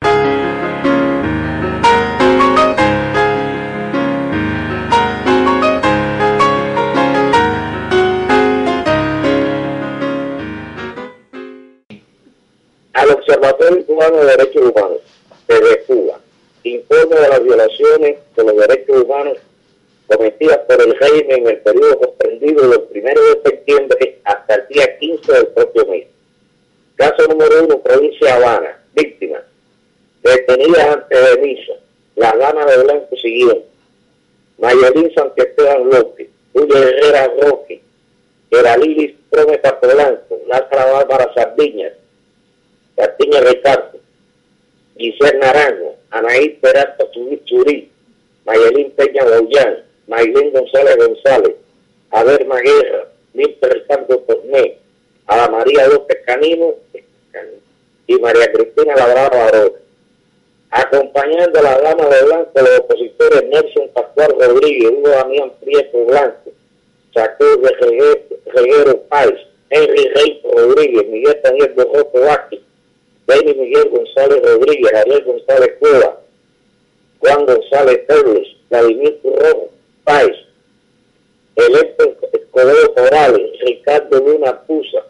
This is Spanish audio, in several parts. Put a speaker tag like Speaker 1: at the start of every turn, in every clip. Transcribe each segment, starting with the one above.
Speaker 1: Al Observatorio Cubano de Derechos Humanos, desde Cuba, informe de las violaciones de los derechos humanos cometidas por el régimen en el periodo comprendido del 1 de septiembre hasta el día 15 del propio mes. Caso número 1, provincia Habana, víctimas. Detenidas antes de misa, la dama de blanco siguiente, Mayolín Santiago López, Julio Herrera Roque, Lilis Prometa Polanco, Lázaro Bárbara Sardiñas, Sardiña Ricardo, Giselle Naranjo, Anaí Peralta Churí, Mayelín Peña Boyán, Maylín González González, Aver Maguera, Milton Ricardo Torné, Ada María López Canino y María Cristina Labrada Barón. Acompañando a la dama de blanco los opositores Nelson Pascual Rodríguez, Hugo Damián Prieto Blanco, Sacur de Reguero Páez, Henry Rey Rodríguez, Miguel Daniel Borroco Vázquez, Benny Miguel González Rodríguez, Ariel González Cueva, Juan González Pérez, Vladimir Turrón Páez, Electo Escobedo Morales, Ricardo Luna Pusa,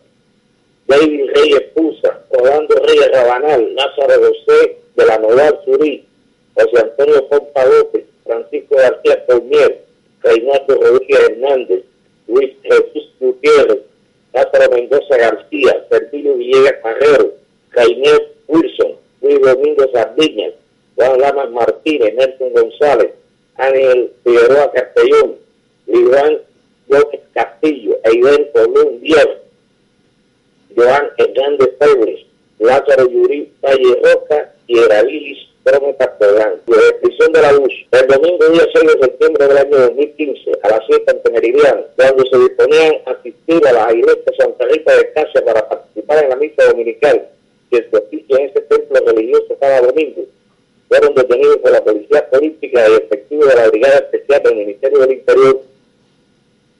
Speaker 1: David Reyes Pusa, Rolando Reyes Rabanal, Lázaro José de la Noval Surí, José Antonio Pompa López, Francisco García Colmier, Reinaldo Rodríguez Hernández, Luis Jesús Gutiérrez, Lázaro Mendoza García, Sergio Villegas Carrero, Jaime Wilson, Luis Domingo Sardiñas, Juan Lamas Martínez, Nelson González, Ángel Figueroa Castellón, Iván López Castillo, Aiden Colón Díaz, Joan Hernández Pérez, Lázaro Yuri Valle Roca y Eralilis Prometa Podán. La descripción de la luz. El domingo día 6 de septiembre del año 2015, a las 7 en Meridiano, cuando se disponían a asistir a la iglesia Santa Rita de Casa para participar en la misa dominical, que se oficia en este templo religioso cada domingo, fueron detenidos por la policía política y efectivos de la Brigada Especial del Ministerio del Interior,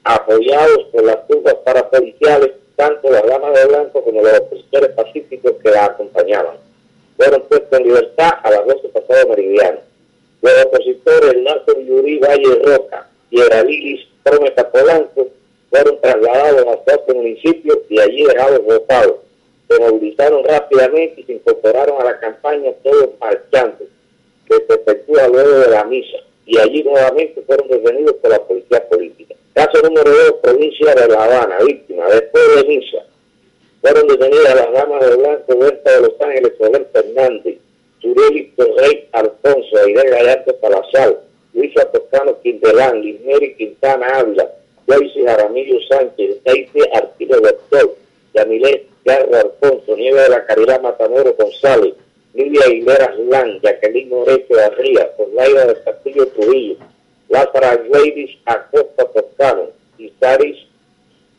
Speaker 1: apoyados por las turmas parapoliciales, tanto las damas de blanco como los opositores pacíficos que la acompañaban. Fueron puestos en libertad a las 12 pasado meridiano. Los opositores Lázaro Yuri Valle Roca y Eralilis Prometa Polanco fueron trasladados a otro municipio y allí dejados votados. Se movilizaron rápidamente y se incorporaron a la campaña todos marchando que se efectúa luego de la misa y allí nuevamente fueron detenidos por la policía política. Caso número 2, provincia de La Habana, víctima, después de misa, fueron detenidas las damas de Blanco, Huerta de Los Ángeles, Soler Fernández, Tureli Torrey Alfonso, Aide Gallardo Salazar, Luisa Toscano Quintelán, Lismeri Quintana Ávila, Joyce Jaramillo Sánchez, Daisy Artilo Doctor, Yamilé Garro Alfonso, Nieve de la Caridad Matamoro González, Lidia Aguilera Lan, Jacqueline Moreto Arría, Laida del Castillo Trujillo, Lázara Gladys Acosta Toscano, Isaris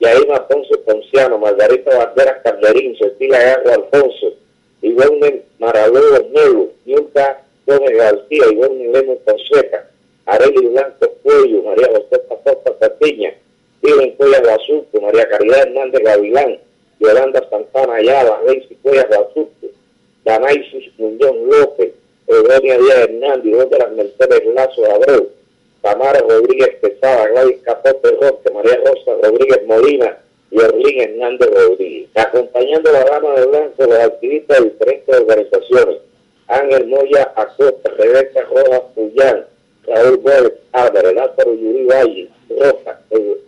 Speaker 1: Yaima Ponce Ponciano, Margarita Banderas Calderín, Cecilia Garro Alfonso, Ivonne Maradó Nelo, Yunta Gómez García, Ivonne Lemos Fonseca, Arely Blanco Cuello, María José Pacosta Patiña, Viven Cuellas Guasuco, María Caridad Hernández Gavilán, Yolanda Santana Ayala, Reisi Cuellas Guasuco, Danaisis Muñoz López, Eugenia Díaz Hernández, de las Mercedes Lazo Abreu, Tamara Rodríguez Pesada, Gladys Capote Roque, María Rosa Rodríguez Molina y Orlín Hernández Rodríguez. Acompañando la rama de blanco los activistas de diferentes organizaciones, Ángel Moya Acosta, Rebeca Rojas Puyán, Raúl Gómez Álvarez, Lázaro Yuri Valle, Rosa,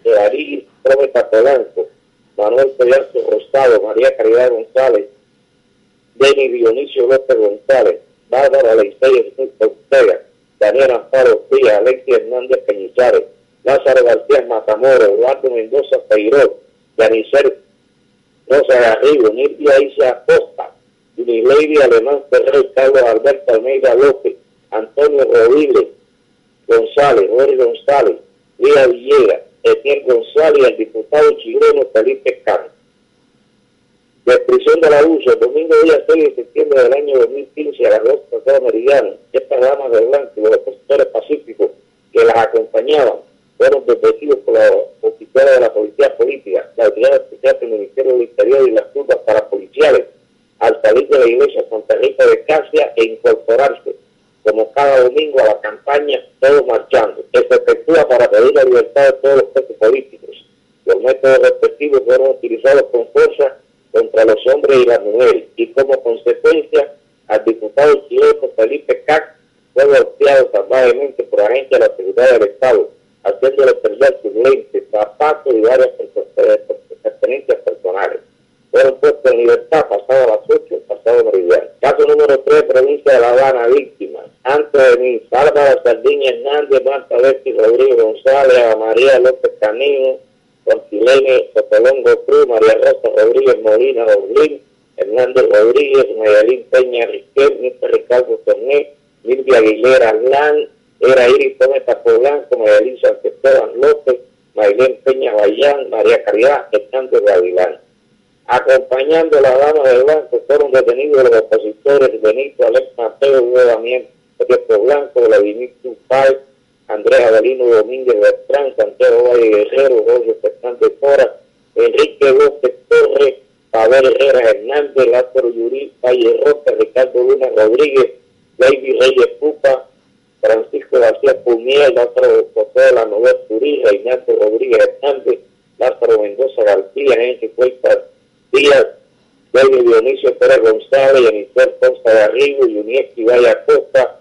Speaker 1: Edarí Prometa Polanco, Manuel Pedazo Rosado, María Caridad González, Denny Dionisio López González, Bárbara Leisey Ortega, Daniel Amparo Díaz, Alexis Hernández Peñizares, Lázaro García Matamoros, Eduardo Mendoza Peiró, Yanisel Rosa Garrido, Nilvia Isa Acosta, Lady Alemán Ferrer, Carlos Alberto Almeida López, Antonio Rodríguez González, Jorge González, Lía Villegas, Etienne González y el diputado chileno Felipe Cano. Descripción del abuso, el domingo día 6 de septiembre del año 2015 a las 2 pasadas meridianas, estas damas de blanco y los opositores pacíficos que las acompañaban fueron detenidos por los oficiales de la policía política, la autoridad especial del Ministerio del Interior y las culpas para policiales al salir de la iglesia Santa Rita de Casia e incorporarse como cada domingo a la campaña Todos Marchando, que se efectúa para pedir la libertad de todos los presos políticos. Los métodos respectivos fueron utilizados con fuerza contra los hombres y las mujeres y como consecuencia al diputado chileno Felipe Cac fue golpeado salvajemente por agentes de la seguridad del Estado, haciéndole perder sus lentes, zapatos y varias pertenencias personales. Fueron puestos en libertad pasado a las 8, pasado meridiano. Caso número 3, provincia de La Habana, víctima. Antes de mí, Bárbara Sardiña Hernández, Marta Betty Rodríguez González, María López Canino, Contilene Sotolongo Cruz, María Rosa Rodríguez Molina Oblín, Hernández Rodríguez, Mayalín Peña Riquel. Ricardo Torné, Silvia Aguilera Lán, era Iris Tometa Polanco, Mayalín Sánchez López, Maylén Peña Bayán, María Caridad, Hernández Gavilán. Acompañando a la dama del banco fueron detenidos los opositores Benito Alex Mateo, Hugo Damián Blanco, Vladimir Tupal, Andrés Adelino Domínguez Bertrán, Santiago Valle Guerrero, Jorge Fernández Cora, Enrique López Torres, Pavel Herrera Hernández, Lázaro Yurí, Valle Roca, Ricardo Luna Rodríguez, David Reyes Pupa, Francisco García Pumiel, Lázaro José la Novel Turí, Reinaldo Rodríguez Hernández, Lázaro Mendoza García, Enrique Cuesta Díaz, David Dionisio Pérez González, Jennifer Consta Garrigo, Yunieski Valle Costa,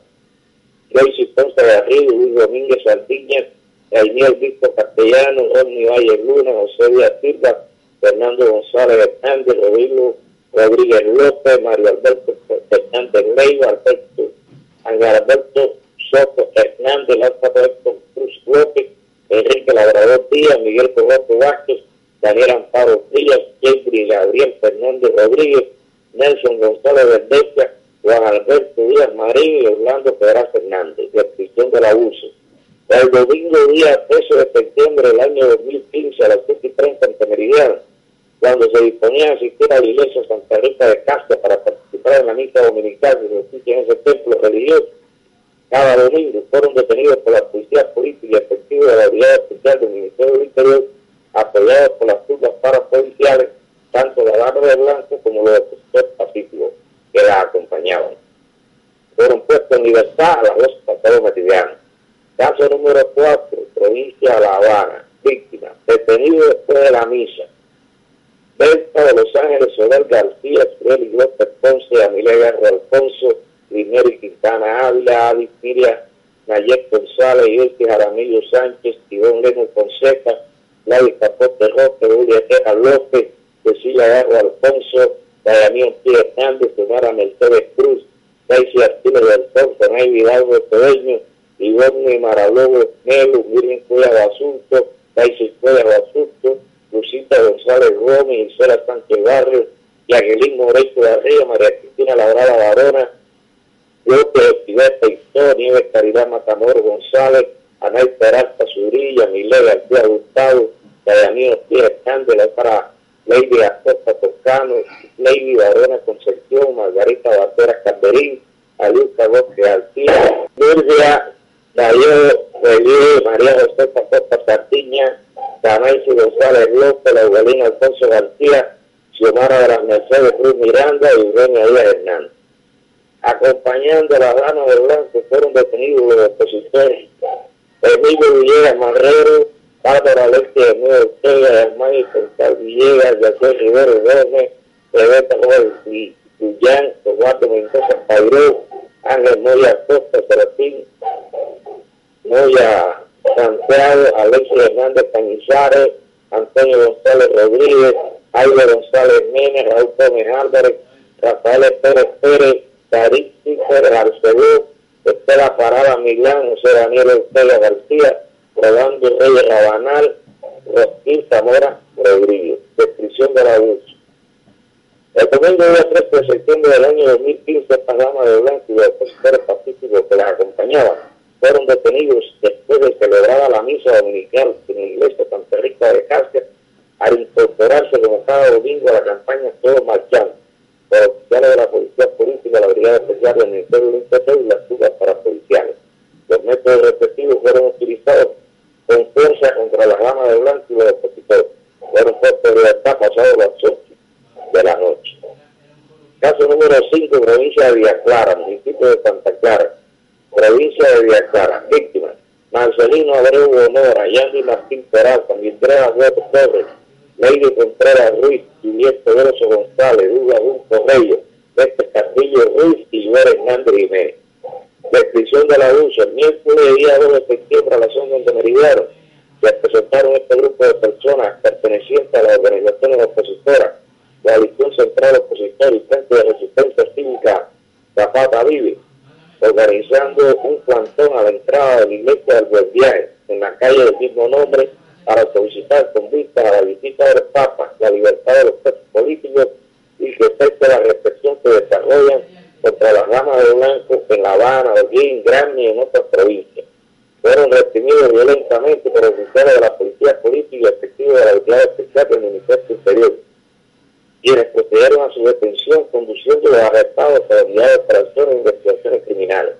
Speaker 1: Joyce Ponce Garrido, Luis Saldiña, Daniel Víctor Castellano, Rodney Valle Luna, José Díaz Silva, Fernando González Hernández, Rodrigo Rodríguez López, Mario Alberto Hernández Leiva, Alberto, Alberto Soto Hernández, Lázaro Cruz López, Enrique Labrador Díaz, Miguel Cogoto Vázquez, Daniel Amparo Díaz, Jeffrey Gabriel Fernández Rodríguez, Nelson González Verdecia, Juan Alberto Díaz Marín y Orlando Pedraz Fernández, descripción del abuso. El domingo día 13 de septiembre del año 2015 a las 7 y 30 en Meridiano, cuando se disponía a asistir a la iglesia Santa Rita de Castro para participar en la misa dominical que se en ese templo religioso, cada domingo fueron detenidos por la policía política y efectivos de la unidad especial del Ministerio del Interior, apoyados por las turmas parapoliciales, tanto la de Blanco como los opositores pacíficos que la acompañaban. Fueron puestos en libertad a las dos pasados meridianos. Caso número 4, provincia de La Habana, víctima, detenido después de la misa. Delta de Los Ángeles, Soler García, y López Ponce, Amilia Garro Alfonso, Primero Quintana Ávila, Adi Miria, Nayet González, Yurki Jaramillo Sánchez, Tibón Leno Fonseca, Gladys Capote Roque, Julia Teja López, Cecilia Garro Alfonso, Dayamín P. Hernández, Sonara Mercedes Cruz, Daisy Arturo del Sol, Tonay Vidalgo Todeño, Ivonne Maralobo Melo, Miriam Cuella Asunto, Daisy Cuella Asunto, Lucita González Gómez, Isela Sánchez Barrio, Yaguelín Moreto de Arriba, María Cristina Labrada Barona, López Estiveta Historia, Nieves Caridad Matamoro González, Anay Peralta Zurilla, Milé García Gustavo, Dayamín P. Hernández, para Lady Acosta Toscano, Lady Barona Concepción, Margarita Batera Calderín, Aliuca Bosque García, Mirgia Darío Relieve, María José Acosta Sardiña, Damaisi González López, Laurelina Alfonso García, Xiomara de las Mercedes Cruz Miranda y Eugenia Díaz Hernández. Acompañando a las damas de blanco fueron detenidos los opositores Emilio Villegas Marrero, Bárbara Alexia de Ortega, Hermani González Villegas, José Rivero Gómez, Rebeca y Guillán, Eduardo Mendoza Pairó, Ángel Moya Costa, Serafín, Moya Santiago, Alexia Hernández Cañizares, Antonio González Rodríguez, Aida González Menes, Raúl Gómez Álvarez, Rafael Pérez Pérez, Darí Pérez Arcelú, Estela Parada Milán, José Daniel Ortega García, Rolando Reyes Rabanal, Rosquín Zamora Rodríguez. Descripción del abuso. El domingo día 3 de septiembre del año 2015, esta gama de blanco y los opositores pacíficos que las acompañaban fueron detenidos después de celebrar la misa dominical en la iglesia Santa Rita de Cásquez al incorporarse como cada domingo a la campaña Todos Marchando por oficiales de la Policía Política, la Brigada Especial del Ministerio del Interior y las fugas para policiales. Los métodos respectivos fueron utilizados con fuerza contra la gama de blanco y los opositores. Fueron puestos de libertad pasados las 8 de la noche. Caso número 5, provincia de Villaclara, municipio de Santa Clara, provincia de Villaclara, víctimas. Marcelino Abreu Honora, Yandy Martín Peraza, Mildred Huevo Torres, Lady Contreras Ruiz, Juliet Pedroso González, Duda Junco Reyes, Este Castillo Ruiz y Luis Hernández Jiménez. Descripción del abuso. El miércoles día 2 de septiembre a la zona de Meridiano se presentaron este grupo de personas pertenecientes a las organizaciones opositoras, la Coalición Central Opositor y Frente de Resistencia Cívica Zapata Vive, organizando un plantón a la entrada de la iglesia del Buen Viaje, en la calle del mismo nombre, para solicitar con vista a la visita del Papa, la libertad de los presos políticos y que acepte la represión que desarrollan contra las ramas de blanco en La Habana, Holguín, Grammy y en otras provincias. Fueron reprimidos violentamente por oficiales de la policía política y efectivos de la Unidad Especial del Ministerio Interior, quienes procedieron a su detención conduciendo los arrestados a la Unidad de Operaciones e Investigaciones Criminales.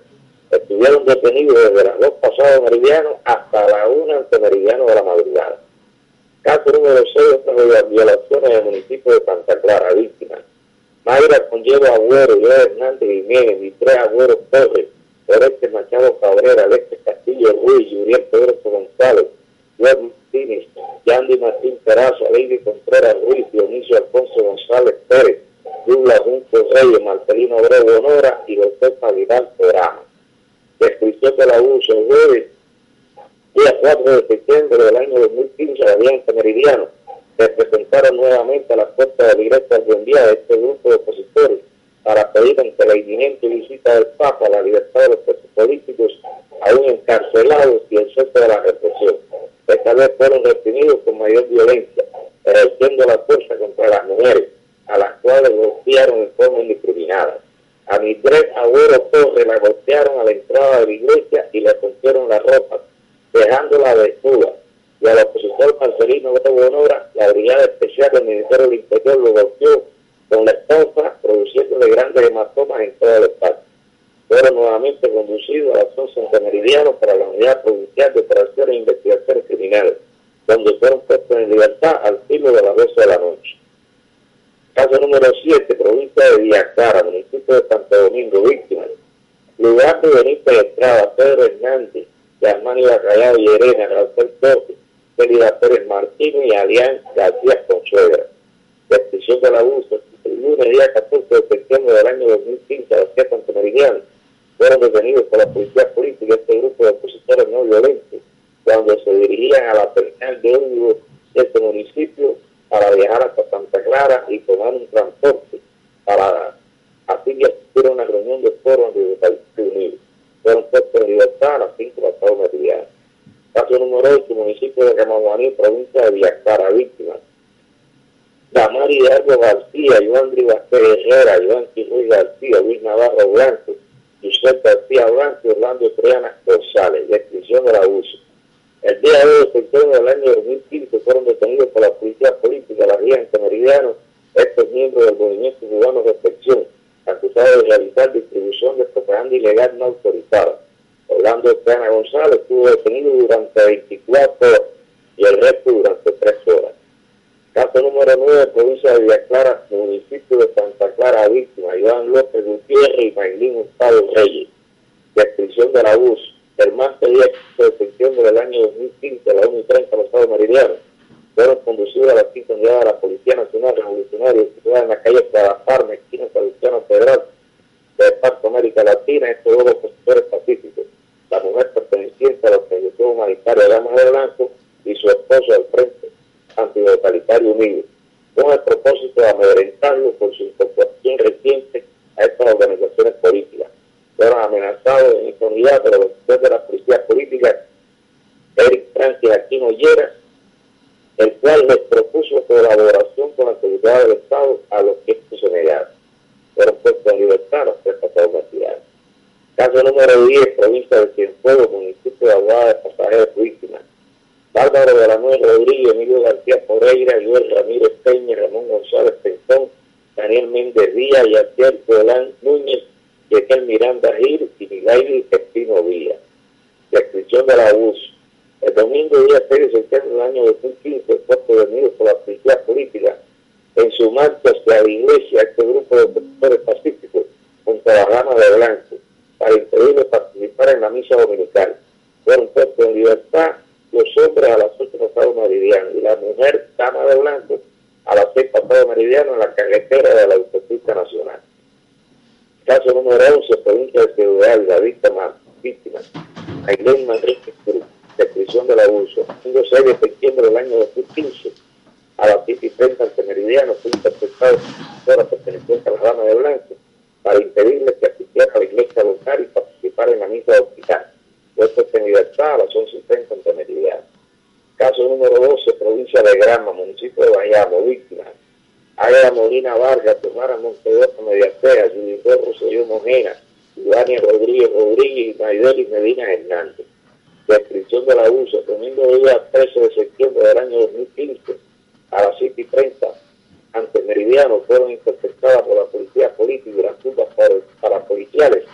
Speaker 1: Estuvieron detenidos desde las dos pasadas meridianos hasta la una ante meridiano de la madrugada. Caso número 6 de las violaciones del municipio de Santa Clara, víctimas. Mayra Conlleva Agüero, Joe Hernández Jiménez, Mitre Agüero Torres, Oreste Machado Cabrera, Alexis Castillo Ruiz, Yuriel Pedro González, Luis Martínez, Yandy Martín Peraza, Lady Contreras Ruiz, Dionisio Alfonso González Pérez, Douglas Junco Reyes, Marcelino Abreu Honora y José Vidal Programa. Descripción del abuso el jueves, día 4 de septiembre del año 2015, la Alianza Meridiano se presentaron nuevamente a la puerta de la iglesia de este grupo de opositores para pedir ante la inminente visita del Papa la libertad de los presos políticos aún encarcelados y el centro de la represión. Esta vez fueron reprimidos con mayor violencia, ejerciendo la fuerza contra las mujeres, a las cuales golpearon en forma indiscriminada. A tres Agüero Torres la golpearon a la entrada de la iglesia y le rompieron la ropa, dejándola desnuda y al opositor Marcelino de Bonora, la Brigada Especial del Ministerio del Interior lo golpeó con la esposa, produciéndole grandes hematomas en todo el espacio. Fueron nuevamente conducidos a la zona centenariana para la Unidad Provincial de Operaciones e Investigaciones Criminales, donde fueron puestos en libertad al filo de las 12 de la noche. Caso número 7, provincia de Villacara, municipio de Santo Domingo, víctimas. Lugar de Benítez Estrada, Pedro Hernández, Germán Bacallao y Elena, Rafael Torres, Félix Pérez Martínez y Alián García Consuegra. Descripción del abuso. El lunes, día 14 de septiembre del año 2015, a las 7 Meridiano, fueron detenidos por la policía política este grupo de opositores no violentos cuando se dirigían a la terminal de ómnibus de este municipio para viajar hasta Santa Clara y tomar un transporte para así que asistir a una reunión de foro de Estados. Fueron puestos en libertad a las 5 pasados meridianos. Caso número 8, municipio de Camaguaní, provincia de Villacara, víctimas. Damari Hidalgo García, Iván Vázquez Herrera, Iván Ruiz García, Luis Navarro Blanco, José García Blanco y Orlando Triana González, descripción del abuso. El día 2 de septiembre del año 2015 fueron detenidos por la policía política de la Riente Meridiano estos miembros del movimiento cubano de reflexión, acusados de realizar distribución de propaganda ilegal no autorizada. Orlando Estrana González estuvo detenido durante 24 horas y el resto durante 3 horas. Caso número 9, provincia de Villaclara, municipio de Santa Clara, víctima, Iván López Gutiérrez y Maylín Gustavo Reyes. Descripción del abuso. El más de 10 de septiembre del año 2015, a la 1 y 30, los Estados Meridianos, fueron conducidos a la quinta unidad de la Policía Nacional Revolucionaria, situada en la calle Guadalajara, esquina Salesiano Federal, de Parto América Latina, estos dos opositores pacíficos la mujer perteneciente a la organización humanitaria Damas de Blanco y su esposo al Frente Antitotalitario Unido, con el propósito de amedrentarlo por su incorporación reciente a estas organizaciones políticas. Fueron amenazados en esta unidad por los de la policía política Eric Francis Aquino Llera el cual les propuso colaboración con la seguridad del Estado a los que esto se negaron. Fueron puestos en libertad los tres pasados materiales. Caso número 10, provincia de Cienfuegos, municipio de Aguada de Pasajeros Víctimas. Bárbaro de la Nueva Rodríguez, Emilio García Moreira, Joel Ramírez Peña, Ramón González Pentón, Daniel Méndez Díaz, Yaciel Colán Núñez, Yequel Miranda Gil y Miguel Espino Villa. Descripción de la abuso. El domingo día 6 de septiembre del año 2015 fue prevenido por la policía política en su marcha hacia la iglesia este grupo de profesores pacíficos junto a la rama de blanco para impedirle participar en la misa dominical. Fueron puestos en libertad los hombres a las 8 pasado meridiano y la mujer, dama de blanco, a las 6 pasado meridiano en la carretera de la autopista nacional. Caso número 11, provincia de Ciudad, la víctima, víctima, Ailén Manrique Cruz, descripción del abuso. El 6 de septiembre del año 2015, a las 7 y 30 ante Meridiano, fue interpretado por perteneciente a la rama de blanco para impedirle que asistiera a la iglesia local y participara en la misa de hospital. Puesto en libertad a las 11 y 30 ante Meridiano. Caso número 12, provincia de Grama, municipio de Bayamo, víctima. Águeda Molina Vargas, Tomara Montedosa Mediacea, Judith Rosselló Mojena, Ivania Rodríguez Rodríguez y Maideli Medina Hernández. Descripción del abuso, domingo día 13 de septiembre del año 2015, a las 7 y 30, ante Meridiano, fueron interceptadas por la policía política y las tumbas para, policiales.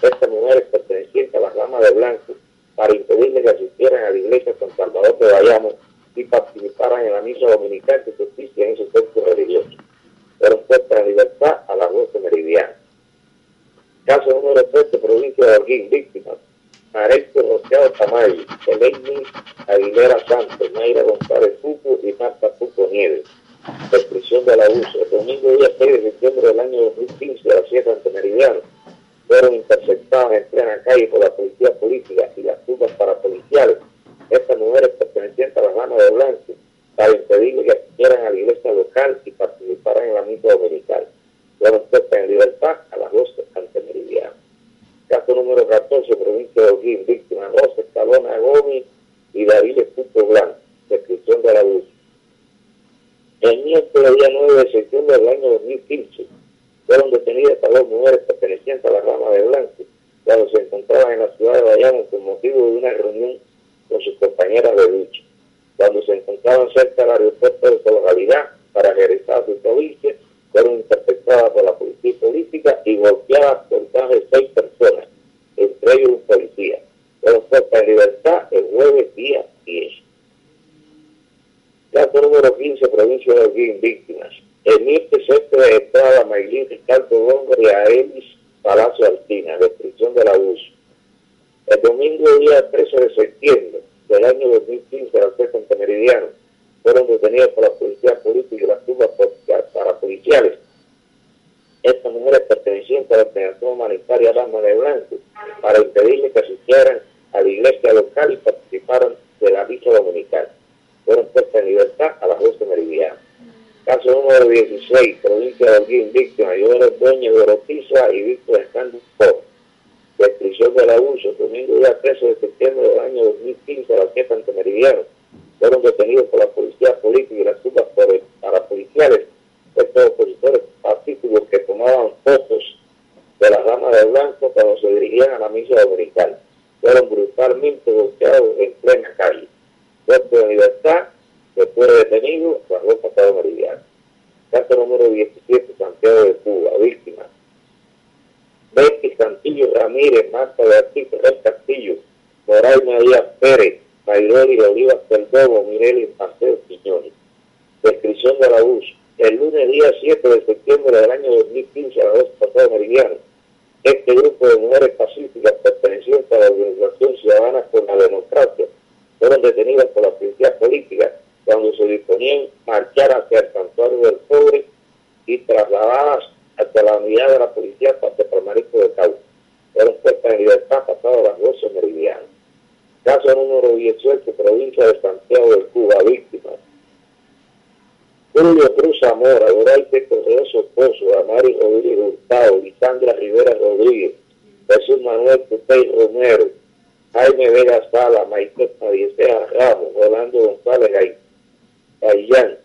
Speaker 1: Estas mujeres pertenecientes a la rama de blanco para impedirle que asistieran a la iglesia San Salvador de Bayamo y participaran en la misa dominical de justicia en ese texto religioso. Fueron puestas en libertad a las 12 meridianas. Caso número 13, provincia de Holguín, víctimas. Mareco Rociado Tamayo, Eleni Aguilera Santos, Mayra González Pupo y Marta Pupo Nieves. Descripción del abuso. El domingo día 6 de septiembre del año 2015 a las 7 ante Meridiano fueron interceptadas en plena calle por la policía política y las tumbas policiales estas mujeres pertenecientes a la rama de blanco para impedirle que asistieran a la iglesia local y participaran en la misa dominical. Fueron puestas en libertad a las 12 ante Meridiano. Caso número 14, provincia de Oguín, víctima 12, Escalona Gómez y David Puto Blanco, descripción del abuso. El miércoles día 9 de septiembre del año 2015 fueron detenidas a dos mujeres pertenecientes a la rama de Blanco cuando se encontraban en la ciudad de Bayamo con motivo de una reunión con sus compañeras de lucha. Cuando se encontraban cerca del aeropuerto de su localidad para regresar a su provincia, fueron interceptadas por la policía política y golpeadas por más de seis personas, entre ellos un policía. Fueron puestas en libertad el jueves día 10. Caso número 15, provincia de Holguín, víctimas. El miércoles centro de Estrada, Maylín, Ricardo Gómez y Aelis Palacio Altina, destrucción del abuso. El domingo día 13 de septiembre del año 2015, a las en Meridiano, fueron detenidos por la policía política y las tumbas policiales. Estas mujeres pertenecientes a la organización humanitaria Dama de Blanco para impedirle que asistieran a la iglesia local y participaran de la misa dominical. Fueron puestas en libertad a las 12 meridianas. Caso número 16, provincia de Holguín, víctima, Joel Dueño de Orotiza y Víctor Escándalo descripción del abuso, domingo día 13 de septiembre del año 2015 a la fiesta ante Meridiano, fueron detenidos por la policía política y las tumbas policiales estos opositores pacíficos que tomaban fotos de la rama de blanco cuando se dirigían a la misa dominical. Fueron brutalmente en plena calle. Puesto de libertad, después de detenido, bajo pasado meridiano. Caso número 17, Santiago de Cuba, víctima Betty Santillo Ramírez, Marta Beatriz Ferrer Castillo, Moray María Pérez, Mayroli Olivas Perdomo, Mireli Paseo Quiñones. Descripción del abuso. El lunes día 7 de septiembre del año 2015 a las 2 pasado meridiano, este grupo de mujeres pacíficas pertenecientes a la Organización Ciudadana por la Democracia fueron detenidas por la policía política cuando se disponían marchar hacia el santuario del pobre y trasladadas hasta la unidad de la policía de Marisco de Cauca. Fueron puestas en libertad pasado las 12 meridianas. Caso número 18, provincia de Santiago de Cuba, víctimas. Julio Cruz Zamora, Doralte Correo Soposo, Amari Rodríguez Hurtado, Lisandra Rivera Rodríguez, Jesús Manuel Putey Romero, Jaime Vega Sala, Maite Padiesea Ramos, Rolando González Payán,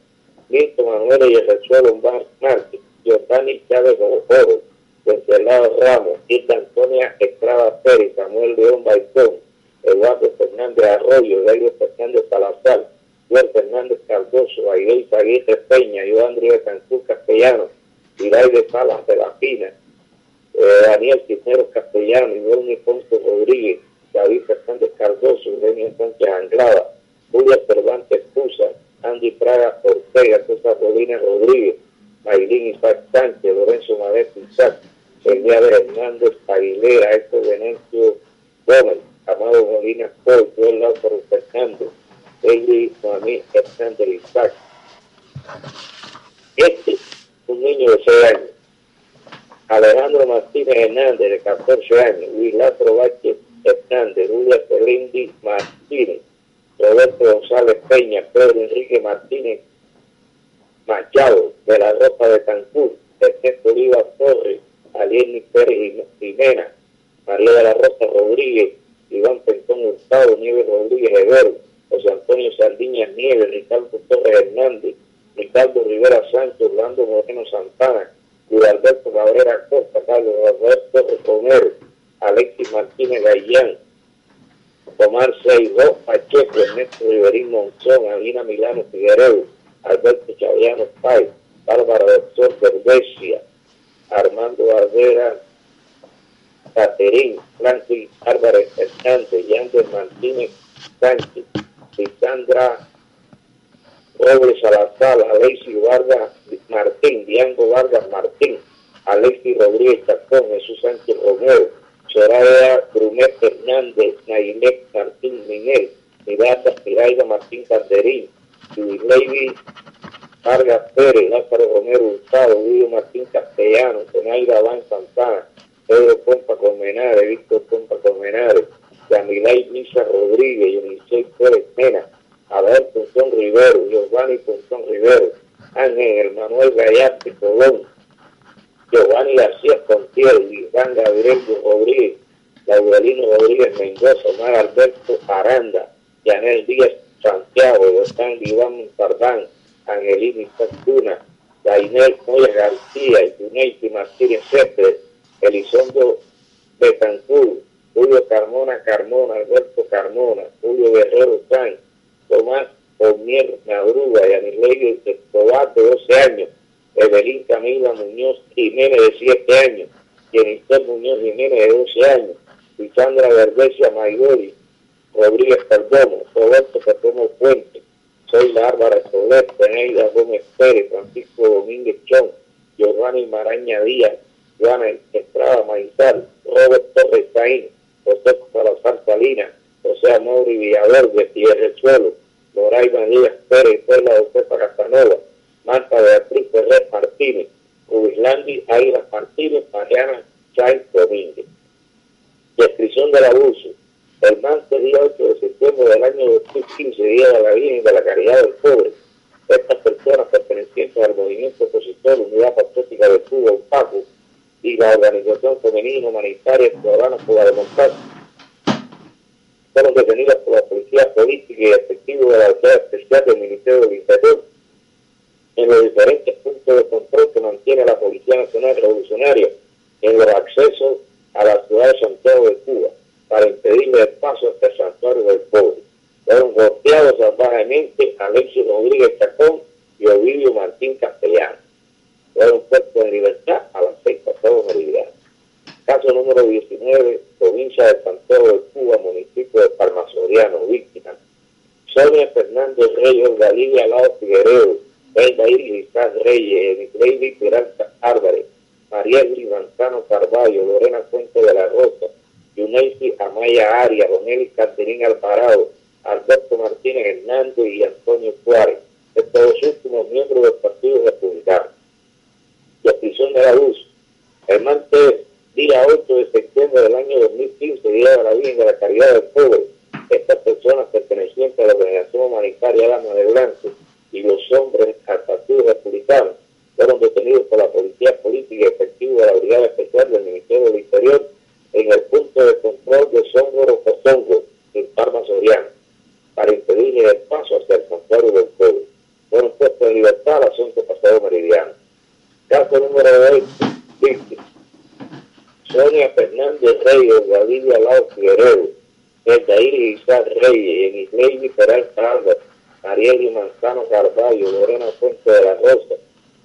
Speaker 1: Milton Manuel y el Resuelo Márquez, Giovanni Chávez Oro, Wencelado Ramos, Ita Antonia Estrada Pérez, Samuel León Baitón, Eduardo Fernández Arroyo, Dario Fernández Salazar, Juan Fernández Cardoso, Aguilera Aguirre Peña, yo Andrés Cancún Castellano, de Salas de la Pina, eh, Daniel Cisneros Castellano, Ivonne Ponce Rodríguez, David Fernández Cardoso, Eugenio Sánchez Anglada, Julia Cervantes Cusa, Andy Praga Ortega, César Rodríguez Rodríguez, Maylin Isaac Sánchez, Lorenzo Madero Isaac, Elia de Hernández Aguilera, Héctor Venencio Gómez, Amado Molina Paul, Joel Lázaro Fernández, Eli Noamí Hernández Isaac. Este, un niño de 6 años. Alejandro Martínez Hernández, de 14 años. Lázaro Vázquez Hernández, Julia Ferlindi Martínez, Roberto González Peña, Pedro Enrique Martínez Machado, de la Ropa de Cancún, Ernesto Oliva Torres, Alieni Pérez Jimena, María de la Rosa Rodríguez, Iván Pentón Hurtado, Nieves Rodríguez Evero, José Antonio Sardiñas Nieves, Ricardo Torres Hernández, Ricardo Rivera Sánchez, Orlando Moreno Santana, Luis Cabrera Costa, Carlos Alberto Romero, Alexis Martínez Gallán, Tomar Seidó Pacheco, Ernesto Riverín Monzón, Alina Milano Figueredo, Alberto Chaviano Pay, Bárbara Doctor Verdesia, Armando Barbera Caterín, Franklin Álvarez Hernández, Yander Martínez Sánchez, Lisandra Robles Salazar, Alexis Vargas Martín, Diango Vargas Martín, Alexis Rodríguez Chacón, Jesús Sánchez Romero, Soraya Brunet Hernández, Nailet Martín Miguel, Miranda Miraida Martín Calderín, Luis Levy Vargas Pérez, Lázaro Romero Hurtado, Luis Martín Castellano, Tenaida Abán Santana, Pedro Pompa Colmenares, Víctor Pompa Colmenares, Yamilay Misa Rodríguez, Yonisei Pérez Mena, Abel Pontón Rivero, Giovanni Pontón Rivero, Ángel Manuel Gallarte Colón, Giovanni García Contiel, Iván Gabriel Rodríguez, Laurelino Rodríguez Mendoza, Omar Alberto Aranda, Yanel Díaz Santiago, Josán Iván Montardán, Angelini Santuna, Dainel Moya García, Yuneiti Martínez César, Elizondo Betancur, Julio Carmona Carmona, Alberto Carmona, Julio Guerrero San, Tomás Omier Nadruga, Yanilei Escobar de 12 años, Evelyn Camila Muñoz Jiménez de 7 años, Jennifer Muñoz Jiménez de 12 años, Lisandra Verdesia Maigori, Rodríguez Perdomo, Roberto Perdomo Fuente, soy la Álvara Soler, Peneida Gómez Pérez, Francisco Domínguez Chón, Giovanni Maraña Díaz, Juana Estrada Maizal, Robert Torres Taín, José Salazar Salinas, José Amaury Villaverde, Tierra Suelo, Loraima Díaz Pérez, Puebla Josefa Casanova, Marta Beatriz Ferrer Martínez, Rubislandi Aira Martínez, Mariana Chay Domínguez. Descripción del abuso. El martes día 8 de septiembre del año 2015, Día de la Virgen de la Caridad del Pobre, estas personas pertenecientes al movimiento opositor Unidad Patriótica de Cuba, UPACO, y la Organización Femenina Humanitaria Ciudadana por la Democracia, fueron detenidas por la Policía Política y efectivos de la Autoridad Especial del Ministerio del Interior en los diferentes puntos de control que mantiene la Policía Nacional Revolucionaria en los accesos a la ciudad de Santiago de Cuba para impedirle el paso hasta el santuario del pobre. Fueron golpeados salvajemente Alexis Rodríguez Chacón y Ovidio Martín Castellano. Puestos en libertad a las seis pasados meridianos. Caso número 19, provincia de Santiago de Cuba, municipio de Palmasoriano, víctima. Sonia Fernández Reyes, Galicia Lao Figueredo, Elda Iris Reyes, Lady Peralta Álvarez, María Manzano Carballo, Lorena Fuente de la Rosa, Yuneisi Amaya Aria, Ronelli Caterina Alvarado, Alberto Martínez Hernández y Antonio Juárez, estos últimos miembros del Partido Republicano. Descripción de la luz. El martes, día 8 de septiembre del año 2015, Día de la Virgen de la Caridad del Pobre, estas personas pertenecientes a la Organización Humanitaria Dama de Blanco y los hombres al Partido Republicano fueron detenidos por la Policía Política y efectiva de la Brigada Especial del Ministerio del Interior en el punto de control de Songoro Cosongo, en Parma Soriano, para impedirle el paso hacia el santuario del pueblo. fueron puestos en libertad al asunto pasado meridiano. Caso número 8, víctimas. Sonia Fernández Reyes, Gavidia Lau Figueredo, Eldair Reyes, Enisley Peralta Álvarez, Ariel Manzano Carvalho, Lorena Fuente de la Rosa,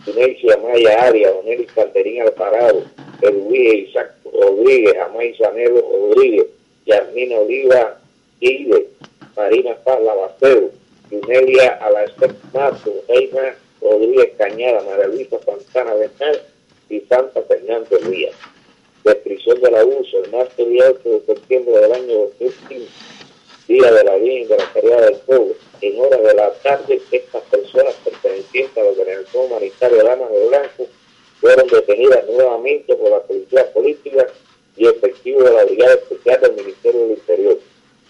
Speaker 1: Sinencia Maya Arias, Oneli Calderín Alvarado, Edwige Isaac Rodríguez, Amay Sanelo Rodríguez, Yasmina Oliva Ibe, Marina Paz Lavaceo, Yunelia Alaestec Mato, Reina Rodríguez Cañada, María Santana Bernal y Santa Fernando Díaz. Descripción del abuso, el martes 8 de septiembre del año 2015, Día de la Virgen de la Caridad del Pueblo, en horas de la tarde, estas personas pertenecientes a la Organización Humanitaria Damas de Blanco fueron detenidas nuevamente por la Policía Política y efectivos de la Brigada Especial del Ministerio del Interior,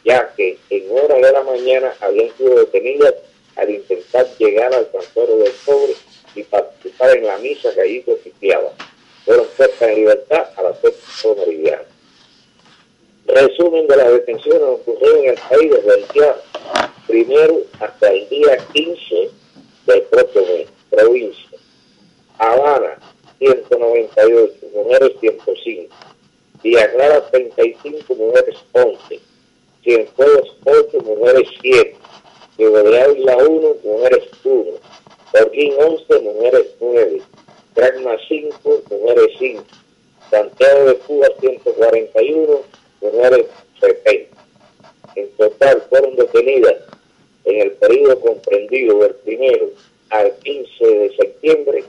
Speaker 1: ya que en horas de la mañana habían sido detenidas al intentar llegar al santuario del pobre y participar en la misa que allí se oficiaba. Fueron puestas en libertad a las 8 meridiano. Resumen de las detenciones ocurridas en el país desde el día primero hasta el día 15 del próximo mes. Provincia. Habana, 198, mujeres 105. Villa Clara, 35, mujeres 11. Cienfuegos, 8, mujeres 7. Ciego de Ávila, 1, mujeres 1. Orquín, 11, mujeres 9. Dragma, 5, mujeres 5. Santiago de Cuba, 141, mujeres 70. En total fueron detenidas en el periodo comprendido del primero al 15 de septiembre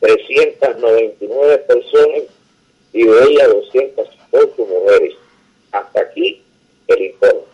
Speaker 1: 399 personas y de ellas 208 mujeres. Hasta aquí el informe.